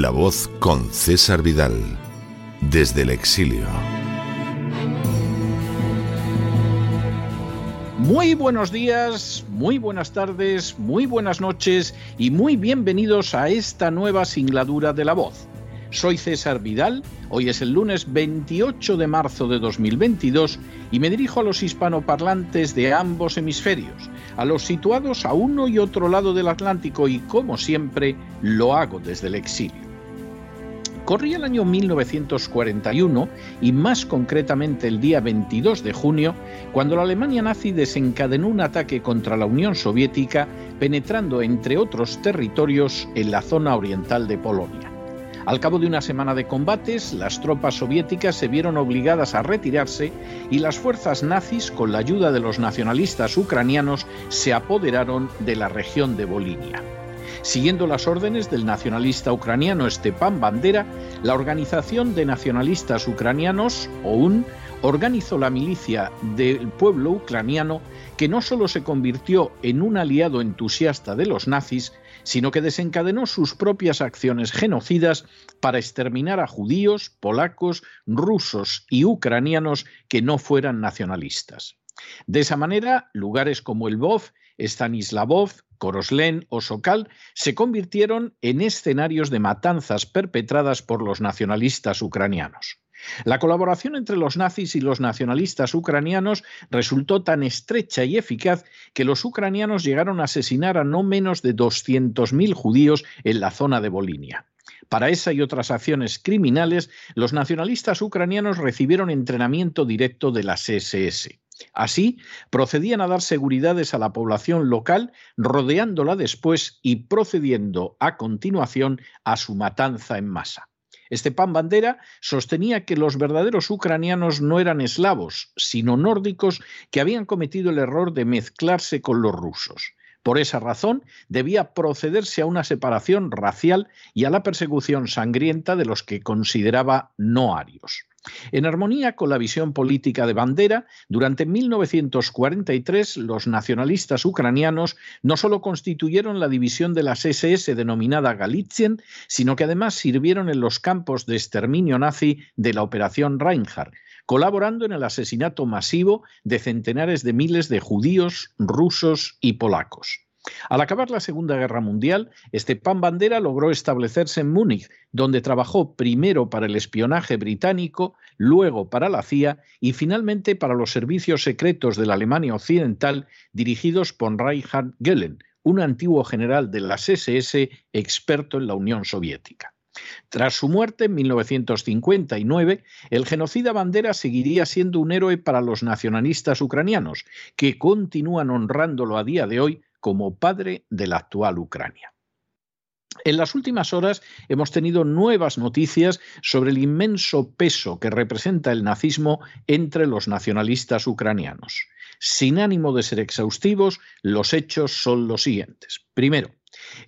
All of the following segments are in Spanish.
La voz con César Vidal, desde el exilio. Muy buenos días, muy buenas tardes, muy buenas noches y muy bienvenidos a esta nueva singladura de La voz. Soy César Vidal, hoy es el lunes 28 de marzo de 2022 y me dirijo a los hispanoparlantes de ambos hemisferios, a los situados a uno y otro lado del Atlántico y como siempre lo hago desde el exilio. Corría el año 1941 y más concretamente el día 22 de junio, cuando la Alemania nazi desencadenó un ataque contra la Unión Soviética, penetrando entre otros territorios en la zona oriental de Polonia. Al cabo de una semana de combates, las tropas soviéticas se vieron obligadas a retirarse y las fuerzas nazis, con la ayuda de los nacionalistas ucranianos, se apoderaron de la región de Volinia. Siguiendo las órdenes del nacionalista ucraniano Stepan Bandera, la Organización de Nacionalistas Ucranianos, OUN, organizó la milicia del pueblo ucraniano que no solo se convirtió en un aliado entusiasta de los nazis, sino que desencadenó sus propias acciones genocidas para exterminar a judíos, polacos, rusos y ucranianos que no fueran nacionalistas. De esa manera, lugares como el Lvov, Stanislavov, Koroslen o Sokal se convirtieron en escenarios de matanzas perpetradas por los nacionalistas ucranianos. La colaboración entre los nazis y los nacionalistas ucranianos resultó tan estrecha y eficaz que los ucranianos llegaron a asesinar a no menos de 200.000 judíos en la zona de Bolinia. Para esa y otras acciones criminales, los nacionalistas ucranianos recibieron entrenamiento directo de las SS. Así, procedían a dar seguridades a la población local, rodeándola después y procediendo a continuación a su matanza en masa. Pan Bandera sostenía que los verdaderos ucranianos no eran eslavos, sino nórdicos que habían cometido el error de mezclarse con los rusos. Por esa razón, debía procederse a una separación racial y a la persecución sangrienta de los que consideraba no arios. En armonía con la visión política de Bandera, durante 1943 los nacionalistas ucranianos no solo constituyeron la división de las SS denominada Galizien, sino que además sirvieron en los campos de exterminio nazi de la Operación Reinhardt, colaborando en el asesinato masivo de centenares de miles de judíos, rusos y polacos. Al acabar la Segunda Guerra Mundial, Stepan Bandera logró establecerse en Múnich, donde trabajó primero para el espionaje británico, luego para la CIA y finalmente para los servicios secretos de la Alemania Occidental dirigidos por Reinhard Gehlen, un antiguo general de las SS experto en la Unión Soviética. Tras su muerte en 1959, el genocida Bandera seguiría siendo un héroe para los nacionalistas ucranianos, que continúan honrándolo a día de hoy como padre de la actual Ucrania. En las últimas horas hemos tenido nuevas noticias sobre el inmenso peso que representa el nazismo entre los nacionalistas ucranianos. Sin ánimo de ser exhaustivos, los hechos son los siguientes. Primero,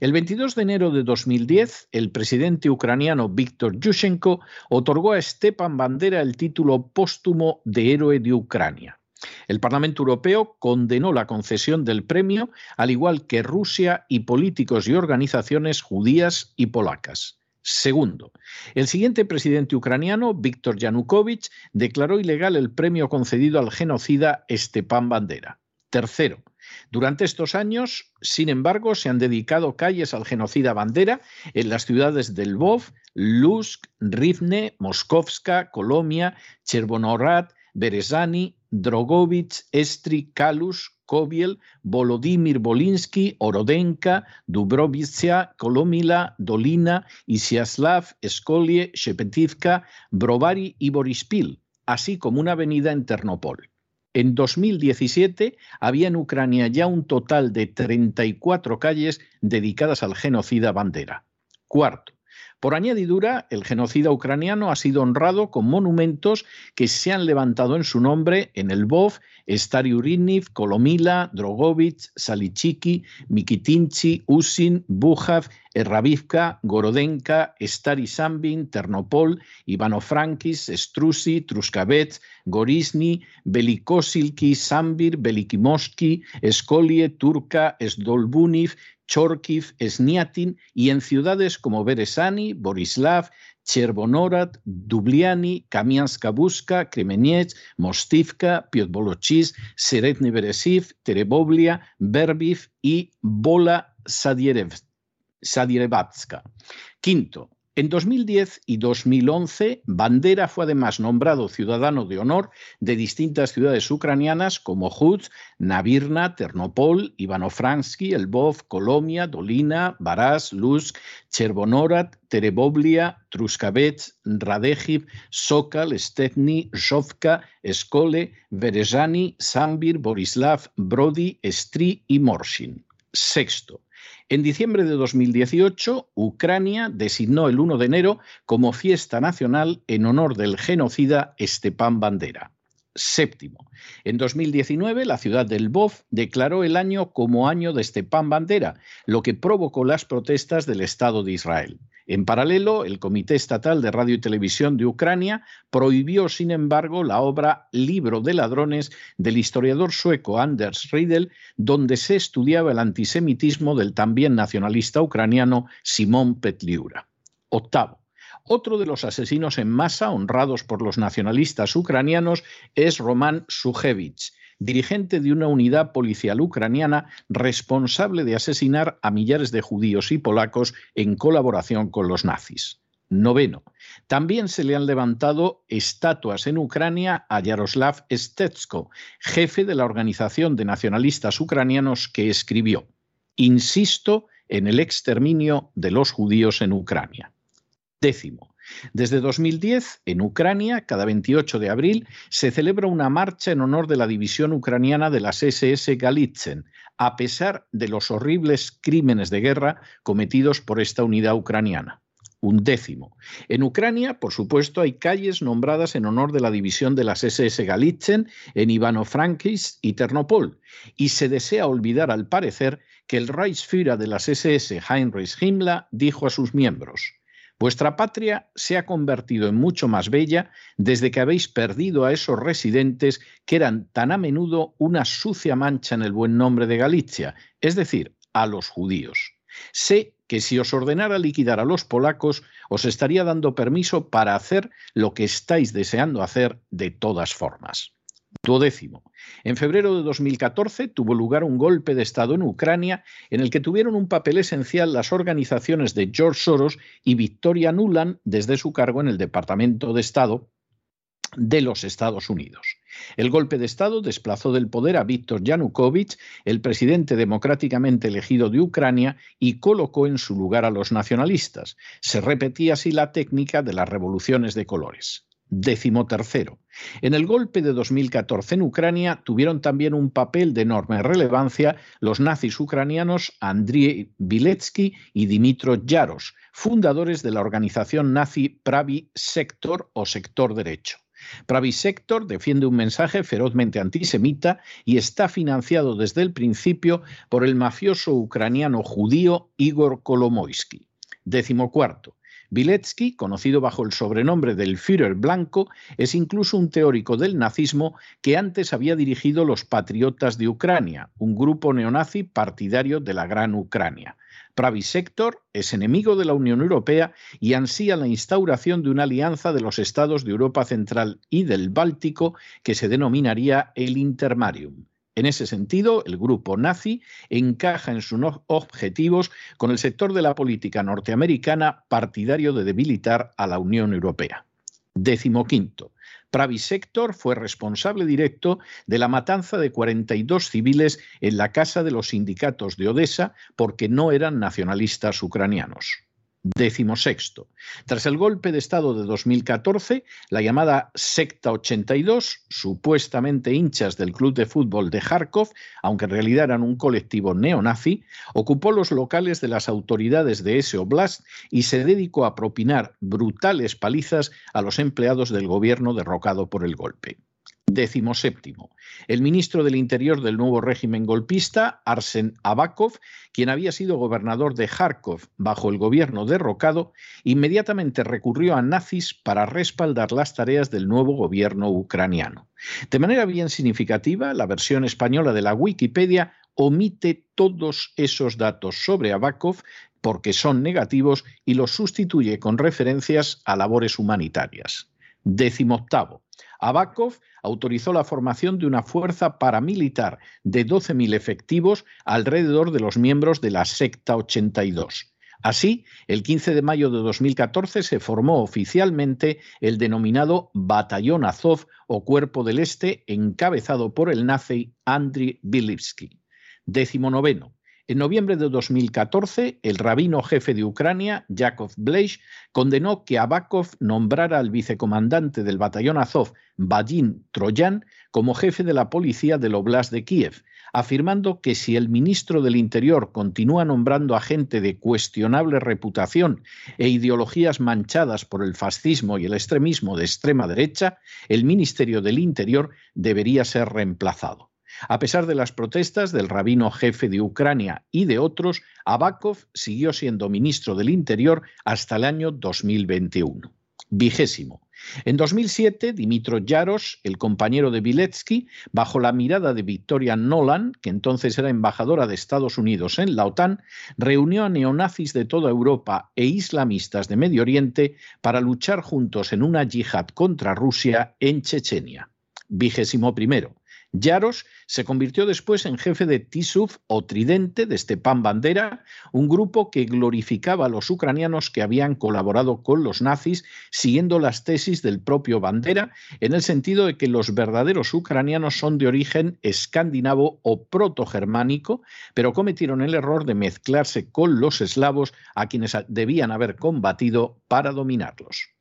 el 22 de enero de 2010, el presidente ucraniano Víctor Yushchenko otorgó a Stepan Bandera el título póstumo de héroe de Ucrania. El Parlamento Europeo condenó la concesión del premio, al igual que Rusia y políticos y organizaciones judías y polacas. Segundo, el siguiente presidente ucraniano, Víctor Yanukovych, declaró ilegal el premio concedido al genocida Stepan Bandera. Tercero, durante estos años, sin embargo, se han dedicado calles al genocida Bandera en las ciudades de Lvov, Lusk, Rivne, Moskovska, Colombia, Chervonorad, Berezani, Drogovich, Estri, Kalus, Kobiel, Volodymyr Bolinsky, Orodenka, Dubrovitsia, Kolomila, Dolina, Isiaslav, Skolie, Shepetivka, Brovary y Borispil, así como una avenida en Ternopol. En 2017 había en Ucrania ya un total de 34 calles dedicadas al genocida Bandera. Cuarto, por añadidura, el genocida ucraniano ha sido honrado con monumentos que se han levantado en su nombre en el Stary Uriniv, Kolomila, Drogovich, Salichiki, Mikitinchi, Usin, Bujav, Erravivka, Gorodenka, Stary Sambin, Ternopol, Ivano-Frankis, Strusi, Truskavets, Gorizny, Belikosilki, Sambir, Belikimoski, Skolie, Turka, Sdolbuniv, Chorkiv, Sniatin y en ciudades como Beresani, Borislav, Chervonorad, Dubliani, Kamianska-Buska, Kremenets, Mostivka, Piotbolochis, Seretny Beresiv, Tereboblia, Berbiv y Bola Sadierevatska. Quinto, en 2010 y 2011, Bandera fue además nombrado ciudadano de honor de distintas ciudades ucranianas como Hutz, Navirna, Ternopol, Ivano-Fransky, Lvov, Kolomia, Dolina, Baras, Luzk, Chervonorad, Tereboblia, Truskavets, Radejiv, Sokal, Stepny, Zhovka, Skole, Berezani, Sambir, Borislav, Brody, Stri y Morshin. Sexto, en diciembre de 2018, Ucrania designó el 1 de enero como fiesta nacional en honor del genocida Stepan Bandera. Séptimo. En 2019, la ciudad del Lvov declaró el año como año de Stepan Bandera, lo que provocó las protestas del Estado de Israel. En paralelo, el Comité Estatal de Radio y Televisión de Ucrania prohibió, sin embargo, la obra Libro de Ladrones del historiador sueco Anders Riedel, donde se estudiaba el antisemitismo del también nacionalista ucraniano Simón Petliura. Octavo. Otro de los asesinos en masa honrados por los nacionalistas ucranianos es Roman Sujevich dirigente de una unidad policial ucraniana responsable de asesinar a millares de judíos y polacos en colaboración con los nazis. Noveno. También se le han levantado estatuas en Ucrania a Yaroslav Stetsko, jefe de la organización de nacionalistas ucranianos que escribió, Insisto en el exterminio de los judíos en Ucrania. Décimo. Desde 2010, en Ucrania, cada 28 de abril, se celebra una marcha en honor de la división ucraniana de las SS Galitzen, a pesar de los horribles crímenes de guerra cometidos por esta unidad ucraniana. Un décimo. En Ucrania, por supuesto, hay calles nombradas en honor de la división de las SS Galitzen en Ivano-Frankivsk y Ternopol, y se desea olvidar, al parecer, que el Reichsführer de las SS, Heinrich Himmler, dijo a sus miembros: Vuestra patria se ha convertido en mucho más bella desde que habéis perdido a esos residentes que eran tan a menudo una sucia mancha en el buen nombre de Galicia, es decir, a los judíos. Sé que si os ordenara liquidar a los polacos, os estaría dando permiso para hacer lo que estáis deseando hacer de todas formas. Duodécimo. En febrero de 2014 tuvo lugar un golpe de Estado en Ucrania en el que tuvieron un papel esencial las organizaciones de George Soros y Victoria Nuland desde su cargo en el Departamento de Estado de los Estados Unidos. El golpe de Estado desplazó del poder a Víctor Yanukovych, el presidente democráticamente elegido de Ucrania, y colocó en su lugar a los nacionalistas. Se repetía así la técnica de las revoluciones de colores. Décimo tercero. En el golpe de 2014 en Ucrania tuvieron también un papel de enorme relevancia los nazis ucranianos Andriy Biletsky y Dimitro Yaros, fundadores de la organización nazi Pravi Sector o Sector Derecho. Pravi Sector defiende un mensaje ferozmente antisemita y está financiado desde el principio por el mafioso ucraniano judío Igor Kolomoisky. Décimo cuarto. Biletsky, conocido bajo el sobrenombre del Führer blanco, es incluso un teórico del nazismo que antes había dirigido los Patriotas de Ucrania, un grupo neonazi partidario de la Gran Ucrania. Pravi Sector es enemigo de la Unión Europea y ansía la instauración de una alianza de los estados de Europa Central y del Báltico que se denominaría el Intermarium. En ese sentido, el grupo nazi encaja en sus objetivos con el sector de la política norteamericana partidario de debilitar a la Unión Europea. Décimo quinto. Fue responsable directo de la matanza de 42 civiles en la casa de los sindicatos de Odessa porque no eran nacionalistas ucranianos. Décimo sexto. Tras el golpe de Estado de 2014, la llamada Secta 82, supuestamente hinchas del club de fútbol de Kharkov, aunque en realidad eran un colectivo neonazi, ocupó los locales de las autoridades de ese oblast y se dedicó a propinar brutales palizas a los empleados del gobierno derrocado por el golpe. Décimo séptimo. El ministro del Interior del nuevo régimen golpista, Arsen Abakov, quien había sido gobernador de Kharkov bajo el gobierno derrocado, inmediatamente recurrió a nazis para respaldar las tareas del nuevo gobierno ucraniano. De manera bien significativa, la versión española de la Wikipedia omite todos esos datos sobre Abakov porque son negativos y los sustituye con referencias a labores humanitarias. Décimo octavo. Abakov autorizó la formación de una fuerza paramilitar de 12.000 efectivos alrededor de los miembros de la secta 82. Así, el 15 de mayo de 2014 se formó oficialmente el denominado Batallón Azov o Cuerpo del Este, encabezado por el nazi Andriy Bilivsky. Décimo noveno. En noviembre de 2014, el rabino jefe de Ucrania, Yakov Bleish, condenó que Abakov nombrara al vicecomandante del batallón Azov, Vadim Troyan, como jefe de la policía del Oblast de Kiev, afirmando que si el ministro del Interior continúa nombrando a gente de cuestionable reputación e ideologías manchadas por el fascismo y el extremismo de extrema derecha, el Ministerio del Interior debería ser reemplazado. A pesar de las protestas del rabino jefe de Ucrania y de otros, Abakov siguió siendo ministro del Interior hasta el año 2021. Vigésimo. En 2007, Dimitro Yaros, el compañero de Viletsky, bajo la mirada de Victoria Nolan, que entonces era embajadora de Estados Unidos en la OTAN, reunió a neonazis de toda Europa e islamistas de Medio Oriente para luchar juntos en una yihad contra Rusia en Chechenia. Vigésimo primero. Yaros se convirtió después en jefe de Tisuf o Tridente de Stepan Bandera, un grupo que glorificaba a los ucranianos que habían colaborado con los nazis, siguiendo las tesis del propio Bandera, en el sentido de que los verdaderos ucranianos son de origen escandinavo o protogermánico, pero cometieron el error de mezclarse con los eslavos a quienes debían haber combatido para dominarlos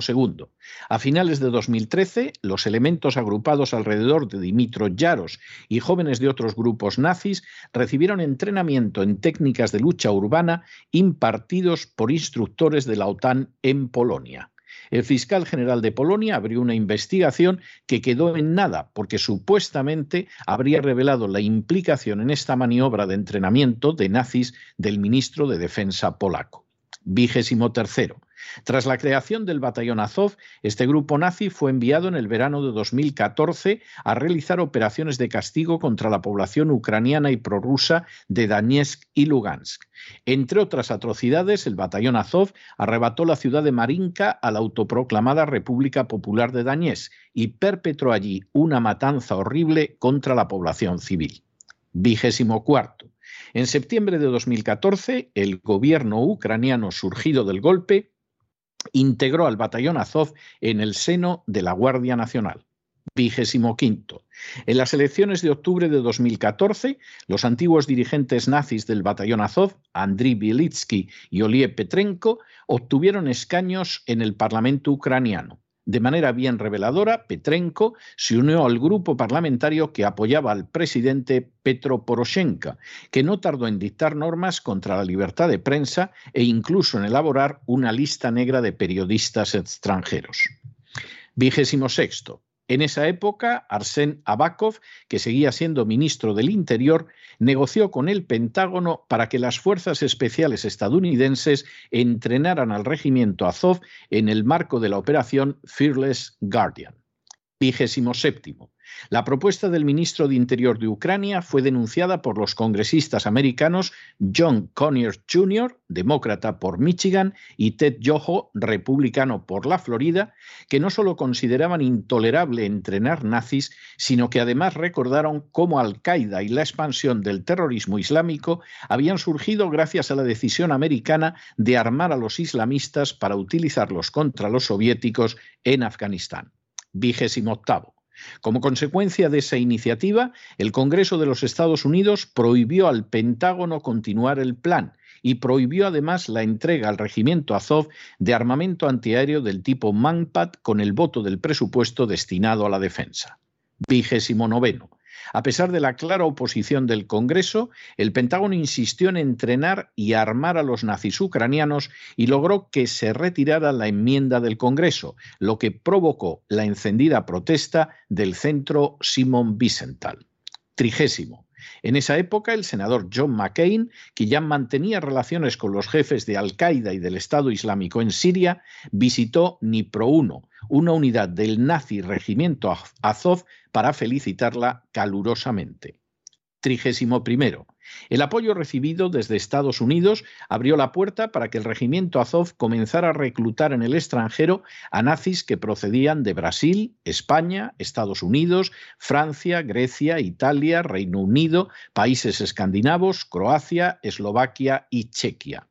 segundo. A finales de 2013, los elementos agrupados alrededor de Dimitro Yaros y jóvenes de otros grupos nazis recibieron entrenamiento en técnicas de lucha urbana impartidos por instructores de la OTAN en Polonia. El fiscal general de Polonia abrió una investigación que quedó en nada porque supuestamente habría revelado la implicación en esta maniobra de entrenamiento de nazis del ministro de Defensa polaco. Vigésimo tercero. Tras la creación del batallón Azov, este grupo nazi fue enviado en el verano de 2014 a realizar operaciones de castigo contra la población ucraniana y prorrusa de Donetsk y Lugansk. Entre otras atrocidades, el batallón Azov arrebató la ciudad de Marinka a la autoproclamada República Popular de Donetsk y perpetró allí una matanza horrible contra la población civil. Vigésimo cuarto. En septiembre de 2014, el gobierno ucraniano surgido del golpe integró al batallón Azov en el seno de la Guardia Nacional. Vigésimo quinto. En las elecciones de octubre de 2014, los antiguos dirigentes nazis del batallón Azov, Andriy Bielitsky y Olie Petrenko, obtuvieron escaños en el Parlamento ucraniano. De manera bien reveladora, Petrenko se unió al grupo parlamentario que apoyaba al presidente Petro Poroshenko, que no tardó en dictar normas contra la libertad de prensa e incluso en elaborar una lista negra de periodistas extranjeros. Vigésimo sexto. En esa época, Arsen Abakov, que seguía siendo ministro del Interior, negoció con el Pentágono para que las fuerzas especiales estadounidenses entrenaran al regimiento Azov en el marco de la operación Fearless Guardian. Vigésimo séptimo. La propuesta del ministro de Interior de Ucrania fue denunciada por los congresistas americanos John Conyers Jr., demócrata por Michigan, y Ted Yoho, republicano por la Florida, que no solo consideraban intolerable entrenar nazis, sino que además recordaron cómo Al-Qaeda y la expansión del terrorismo islámico habían surgido gracias a la decisión americana de armar a los islamistas para utilizarlos contra los soviéticos en Afganistán. Vigésimo. Como consecuencia de esa iniciativa, el Congreso de los Estados Unidos prohibió al Pentágono continuar el plan y prohibió además la entrega al regimiento Azov de armamento antiaéreo del tipo Manpad con el voto del presupuesto destinado a la defensa. Vigésimo noveno. A pesar de la clara oposición del Congreso, el Pentágono insistió en entrenar y armar a los nazis ucranianos y logró que se retirara la enmienda del Congreso, lo que provocó la encendida protesta del centro Simon Wiesenthal. Trigésimo. En esa época, el senador John McCain, que ya mantenía relaciones con los jefes de Al-Qaeda y del Estado Islámico en Siria, visitó Nipro 1, una unidad del nazi regimiento Azov, para felicitarla calurosamente. Trigésimo primero. El apoyo recibido desde Estados Unidos abrió la puerta para que el regimiento Azov comenzara a reclutar en el extranjero a nazis que procedían de Brasil, España, Estados Unidos, Francia, Grecia, Italia, Reino Unido, países escandinavos, Croacia, Eslovaquia y Chequia.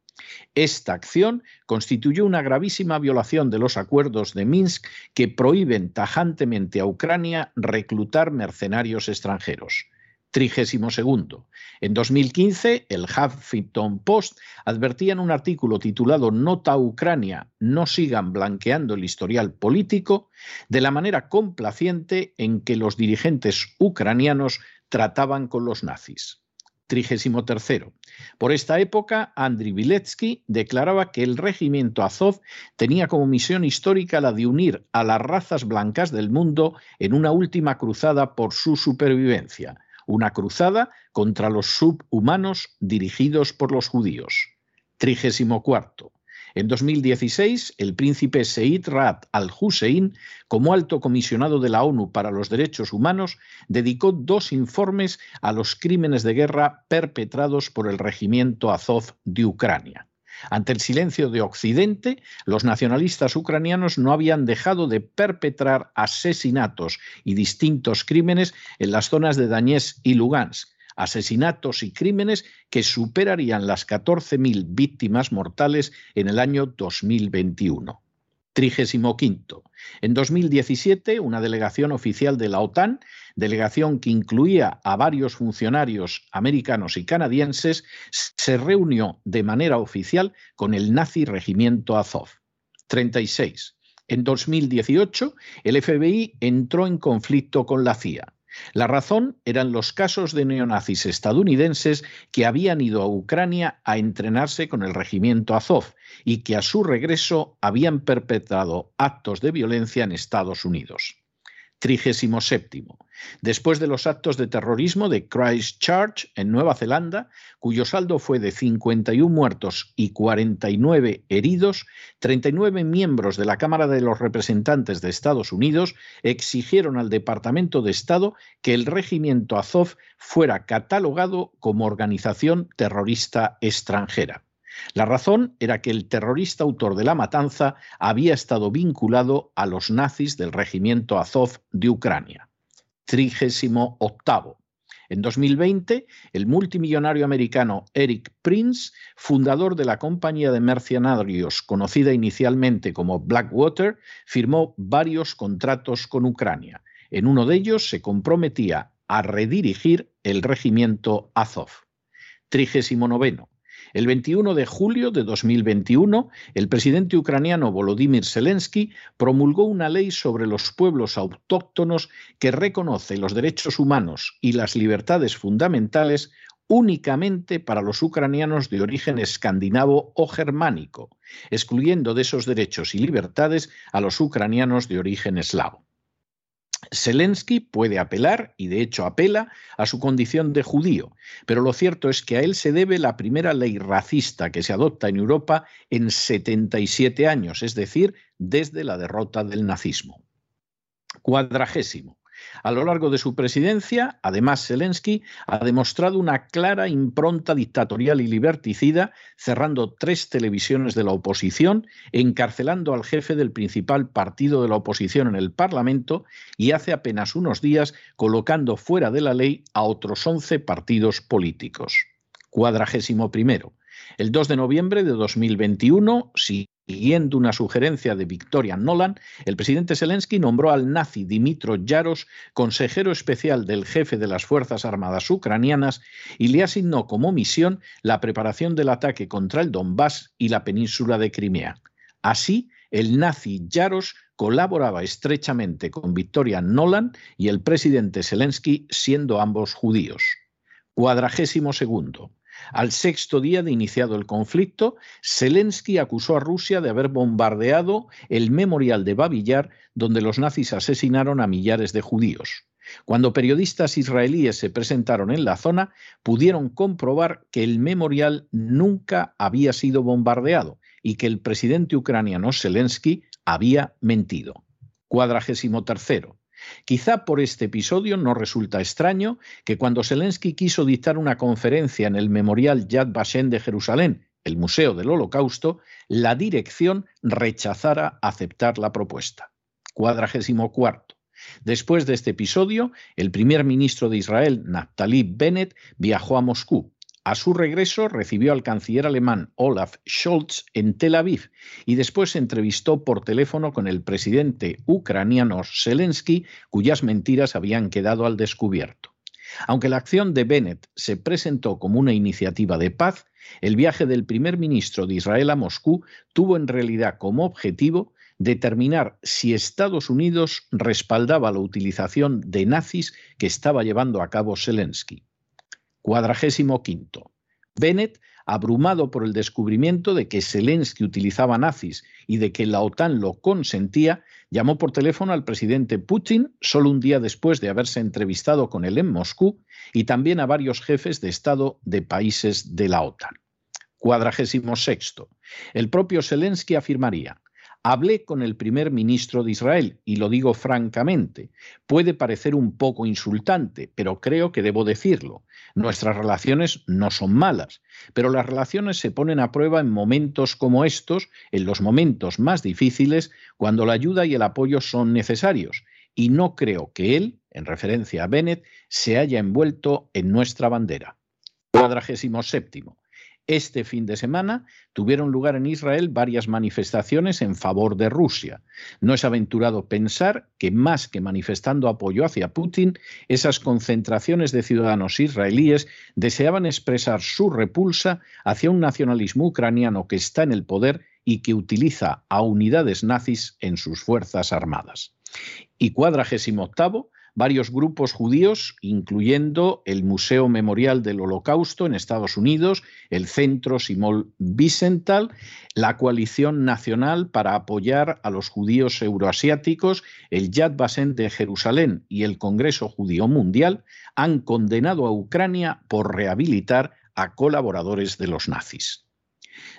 Esta acción constituyó una gravísima violación de los acuerdos de Minsk que prohíben tajantemente a Ucrania reclutar mercenarios extranjeros. Trigésimo segundo. En 2015, el Huffington Post advertía en un artículo titulado Nota Ucrania, no sigan blanqueando el historial político, de la manera complaciente en que los dirigentes ucranianos trataban con los nazis. Tercero. Por esta época, Andriy Viletsky declaraba que el regimiento Azov tenía como misión histórica la de unir a las razas blancas del mundo en una última cruzada por su supervivencia una cruzada contra los subhumanos dirigidos por los judíos. Trigésimo cuarto. En 2016, el príncipe Seid Raad al-Hussein, como alto comisionado de la ONU para los Derechos Humanos, dedicó dos informes a los crímenes de guerra perpetrados por el regimiento Azov de Ucrania. Ante el silencio de Occidente, los nacionalistas ucranianos no habían dejado de perpetrar asesinatos y distintos crímenes en las zonas de Donetsk y Lugansk, asesinatos y crímenes que superarían las 14.000 víctimas mortales en el año 2021. 35. En 2017, una delegación oficial de la OTAN, delegación que incluía a varios funcionarios americanos y canadienses, se reunió de manera oficial con el nazi regimiento Azov. 36. En 2018, el FBI entró en conflicto con la CIA. La razón eran los casos de neonazis estadounidenses que habían ido a Ucrania a entrenarse con el regimiento Azov y que a su regreso habían perpetrado actos de violencia en Estados Unidos. 37. Después de los actos de terrorismo de Christchurch en Nueva Zelanda, cuyo saldo fue de 51 muertos y 49 heridos, 39 miembros de la Cámara de los Representantes de Estados Unidos exigieron al Departamento de Estado que el regimiento Azov fuera catalogado como organización terrorista extranjera. La razón era que el terrorista autor de la matanza había estado vinculado a los nazis del regimiento Azov de Ucrania. Trigésimo octavo. En 2020, el multimillonario americano Eric Prince, fundador de la compañía de mercenarios conocida inicialmente como Blackwater, firmó varios contratos con Ucrania. En uno de ellos se comprometía a redirigir el regimiento Azov. Trigésimo noveno. El 21 de julio de 2021, el presidente ucraniano Volodymyr Zelensky promulgó una ley sobre los pueblos autóctonos que reconoce los derechos humanos y las libertades fundamentales únicamente para los ucranianos de origen escandinavo o germánico, excluyendo de esos derechos y libertades a los ucranianos de origen eslavo. Zelensky puede apelar, y de hecho apela, a su condición de judío, pero lo cierto es que a él se debe la primera ley racista que se adopta en Europa en 77 años, es decir, desde la derrota del nazismo. Cuadragésimo. A lo largo de su presidencia, además, Zelensky ha demostrado una clara impronta dictatorial y liberticida, cerrando tres televisiones de la oposición, encarcelando al jefe del principal partido de la oposición en el Parlamento y hace apenas unos días colocando fuera de la ley a otros once partidos políticos. Cuadragésimo primero. El 2 de noviembre de 2021, si Siguiendo una sugerencia de Victoria Nolan, el presidente Zelensky nombró al nazi Dimitro Yaros consejero especial del jefe de las Fuerzas Armadas ucranianas y le asignó como misión la preparación del ataque contra el Donbass y la península de Crimea. Así, el nazi Yaros colaboraba estrechamente con Victoria Nolan y el presidente Zelensky, siendo ambos judíos. Cuadragésimo segundo. Al sexto día de iniciado el conflicto, Zelensky acusó a Rusia de haber bombardeado el memorial de Babillar, donde los nazis asesinaron a millares de judíos. Cuando periodistas israelíes se presentaron en la zona, pudieron comprobar que el memorial nunca había sido bombardeado y que el presidente ucraniano Zelensky había mentido. Cuadragésimo tercero. Quizá por este episodio no resulta extraño que cuando Zelensky quiso dictar una conferencia en el Memorial Yad Vashem de Jerusalén, el Museo del Holocausto, la dirección rechazara aceptar la propuesta. Cuadragésimo cuarto. Después de este episodio, el primer ministro de Israel, Naftali Bennett, viajó a Moscú. A su regreso recibió al canciller alemán Olaf Scholz en Tel Aviv y después se entrevistó por teléfono con el presidente ucraniano Zelensky, cuyas mentiras habían quedado al descubierto. Aunque la acción de Bennett se presentó como una iniciativa de paz, el viaje del primer ministro de Israel a Moscú tuvo en realidad como objetivo determinar si Estados Unidos respaldaba la utilización de nazis que estaba llevando a cabo Zelensky. Cuadragésimo quinto. Bennett, abrumado por el descubrimiento de que Zelensky utilizaba nazis y de que la OTAN lo consentía, llamó por teléfono al presidente Putin solo un día después de haberse entrevistado con él en Moscú y también a varios jefes de Estado de países de la OTAN. Cuadragésimo sexto. El propio Zelensky afirmaría, Hablé con el primer ministro de Israel y lo digo francamente. Puede parecer un poco insultante, pero creo que debo decirlo. Nuestras relaciones no son malas, pero las relaciones se ponen a prueba en momentos como estos, en los momentos más difíciles, cuando la ayuda y el apoyo son necesarios. Y no creo que él, en referencia a Bennett, se haya envuelto en nuestra bandera. Cuadragésimo séptimo. Este fin de semana tuvieron lugar en Israel varias manifestaciones en favor de Rusia. No es aventurado pensar que más que manifestando apoyo hacia Putin, esas concentraciones de ciudadanos israelíes deseaban expresar su repulsa hacia un nacionalismo ucraniano que está en el poder y que utiliza a unidades nazis en sus fuerzas armadas. Y cuadragésimo octavo, varios grupos judíos, incluyendo el Museo Memorial del Holocausto en Estados Unidos, el Centro Simón Wiesenthal, la Coalición Nacional para apoyar a los judíos euroasiáticos, el Yad Vashem de Jerusalén y el Congreso Judío Mundial han condenado a Ucrania por rehabilitar a colaboradores de los nazis.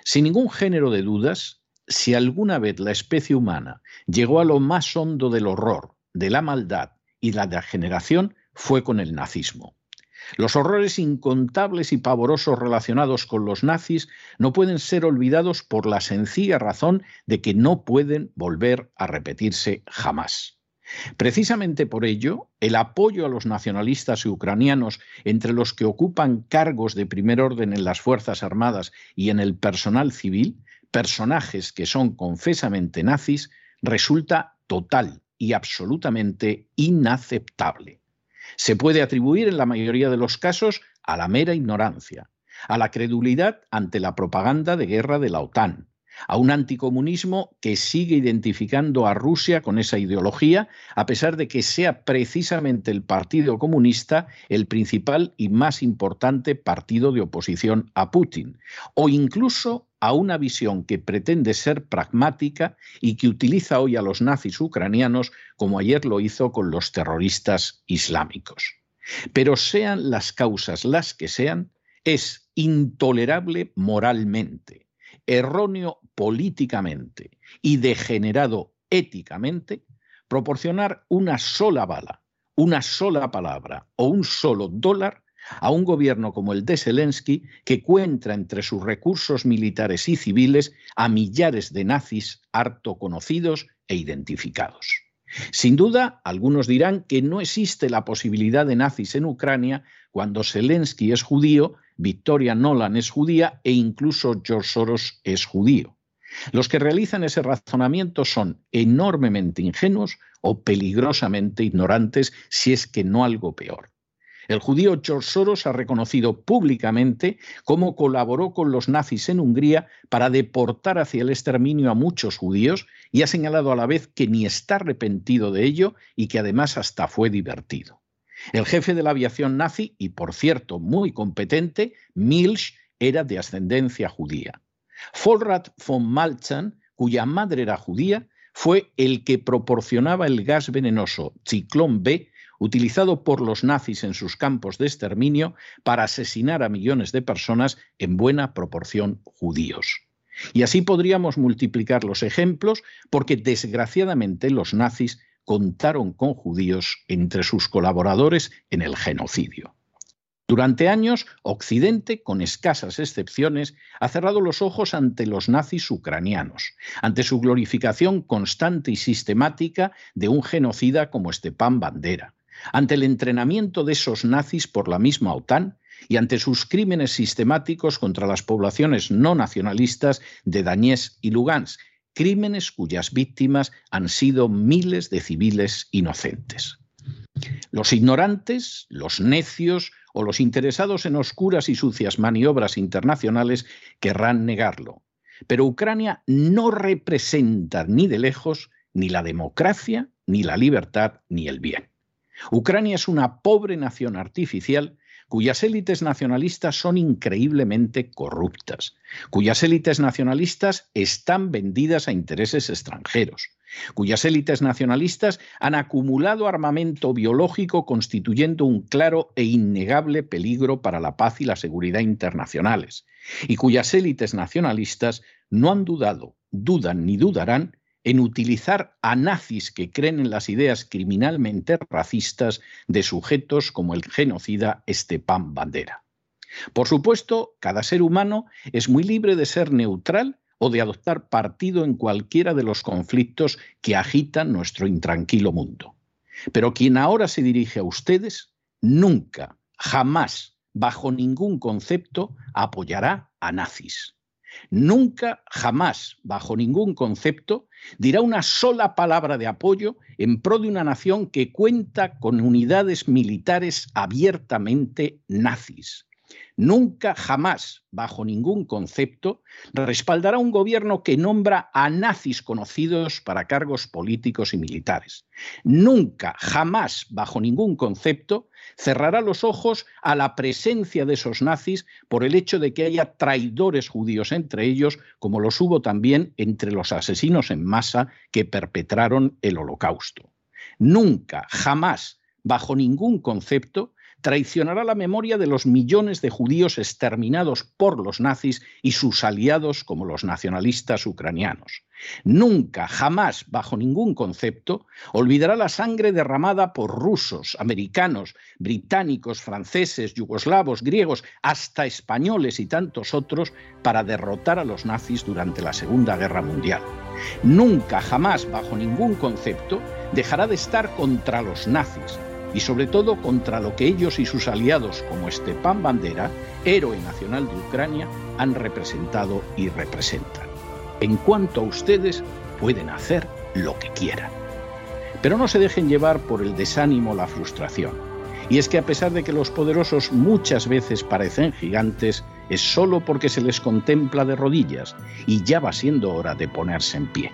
Sin ningún género de dudas, si alguna vez la especie humana llegó a lo más hondo del horror, de la maldad y la degeneración fue con el nazismo. Los horrores incontables y pavorosos relacionados con los nazis no pueden ser olvidados por la sencilla razón de que no pueden volver a repetirse jamás. Precisamente por ello, el apoyo a los nacionalistas ucranianos, entre los que ocupan cargos de primer orden en las Fuerzas Armadas y en el personal civil, personajes que son confesamente nazis, resulta total y absolutamente inaceptable. Se puede atribuir en la mayoría de los casos a la mera ignorancia, a la credulidad ante la propaganda de guerra de la OTAN, a un anticomunismo que sigue identificando a Rusia con esa ideología, a pesar de que sea precisamente el Partido Comunista el principal y más importante partido de oposición a Putin, o incluso a una visión que pretende ser pragmática y que utiliza hoy a los nazis ucranianos como ayer lo hizo con los terroristas islámicos. Pero sean las causas las que sean, es intolerable moralmente, erróneo políticamente y degenerado éticamente proporcionar una sola bala, una sola palabra o un solo dólar a un gobierno como el de Zelensky, que cuenta entre sus recursos militares y civiles a millares de nazis harto conocidos e identificados. Sin duda, algunos dirán que no existe la posibilidad de nazis en Ucrania cuando Zelensky es judío, Victoria Nolan es judía e incluso George Soros es judío. Los que realizan ese razonamiento son enormemente ingenuos o peligrosamente ignorantes, si es que no algo peor. El judío George Soros ha reconocido públicamente cómo colaboró con los nazis en Hungría para deportar hacia el exterminio a muchos judíos y ha señalado a la vez que ni está arrepentido de ello y que además hasta fue divertido. El jefe de la aviación nazi, y por cierto muy competente, Milch, era de ascendencia judía. Volrad von Malchan, cuya madre era judía, fue el que proporcionaba el gas venenoso Ciclón B utilizado por los nazis en sus campos de exterminio para asesinar a millones de personas, en buena proporción judíos. Y así podríamos multiplicar los ejemplos porque desgraciadamente los nazis contaron con judíos entre sus colaboradores en el genocidio. Durante años, Occidente, con escasas excepciones, ha cerrado los ojos ante los nazis ucranianos, ante su glorificación constante y sistemática de un genocida como Stepan Bandera, ante el entrenamiento de esos nazis por la misma OTAN y ante sus crímenes sistemáticos contra las poblaciones no nacionalistas de Dañés y Lugansk, crímenes cuyas víctimas han sido miles de civiles inocentes. Los ignorantes, los necios o los interesados en oscuras y sucias maniobras internacionales querrán negarlo. Pero Ucrania no representa ni de lejos ni la democracia, ni la libertad, ni el bien. Ucrania es una pobre nación artificial cuyas élites nacionalistas son increíblemente corruptas, cuyas élites nacionalistas están vendidas a intereses extranjeros, cuyas élites nacionalistas han acumulado armamento biológico constituyendo un claro e innegable peligro para la paz y la seguridad internacionales, y cuyas élites nacionalistas no han dudado, dudan ni dudarán en utilizar a nazis que creen en las ideas criminalmente racistas de sujetos como el genocida Stepan Bandera. Por supuesto, cada ser humano es muy libre de ser neutral o de adoptar partido en cualquiera de los conflictos que agitan nuestro intranquilo mundo. Pero quien ahora se dirige a ustedes nunca, jamás, bajo ningún concepto, apoyará a nazis. Nunca, jamás, bajo ningún concepto, dirá una sola palabra de apoyo en pro de una nación que cuenta con unidades militares abiertamente nazis. Nunca, jamás, bajo ningún concepto, respaldará un gobierno que nombra a nazis conocidos para cargos políticos y militares. Nunca, jamás, bajo ningún concepto, cerrará los ojos a la presencia de esos nazis por el hecho de que haya traidores judíos entre ellos, como los hubo también entre los asesinos en masa que perpetraron el holocausto. Nunca, jamás, bajo ningún concepto, traicionará la memoria de los millones de judíos exterminados por los nazis y sus aliados como los nacionalistas ucranianos. Nunca, jamás, bajo ningún concepto, olvidará la sangre derramada por rusos, americanos, británicos, franceses, yugoslavos, griegos, hasta españoles y tantos otros para derrotar a los nazis durante la Segunda Guerra Mundial. Nunca, jamás, bajo ningún concepto, dejará de estar contra los nazis, y sobre todo contra lo que ellos y sus aliados como Stepan Bandera, héroe nacional de Ucrania, han representado y representan. En cuanto a ustedes, pueden hacer lo que quieran. Pero no se dejen llevar por el desánimo la frustración. Y es que a pesar de que los poderosos muchas veces parecen gigantes, es solo porque se les contempla de rodillas y ya va siendo hora de ponerse en pie.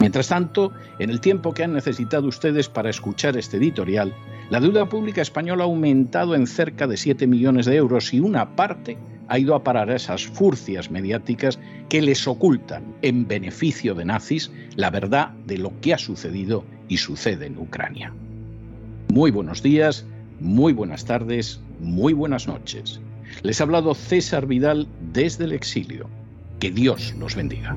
Mientras tanto, en el tiempo que han necesitado ustedes para escuchar este editorial, la deuda pública española ha aumentado en cerca de 7 millones de euros y una parte ha ido a parar a esas furcias mediáticas que les ocultan, en beneficio de nazis, la verdad de lo que ha sucedido y sucede en Ucrania. Muy buenos días, muy buenas tardes, muy buenas noches. Les ha hablado César Vidal desde el exilio. Que Dios los bendiga.